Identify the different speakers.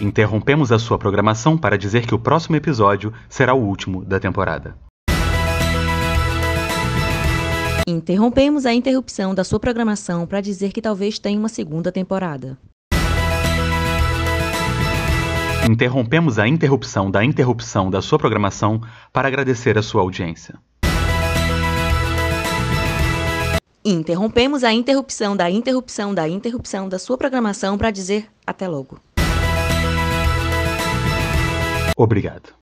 Speaker 1: Interrompemos a sua programação para dizer que o próximo episódio será o último da temporada.
Speaker 2: Interrompemos a interrupção da sua programação para dizer que talvez tenha uma segunda temporada.
Speaker 1: Interrompemos a interrupção da interrupção da sua programação para agradecer a sua audiência.
Speaker 2: Interrompemos a interrupção da interrupção da interrupção da sua programação para dizer até logo.
Speaker 1: Obrigado.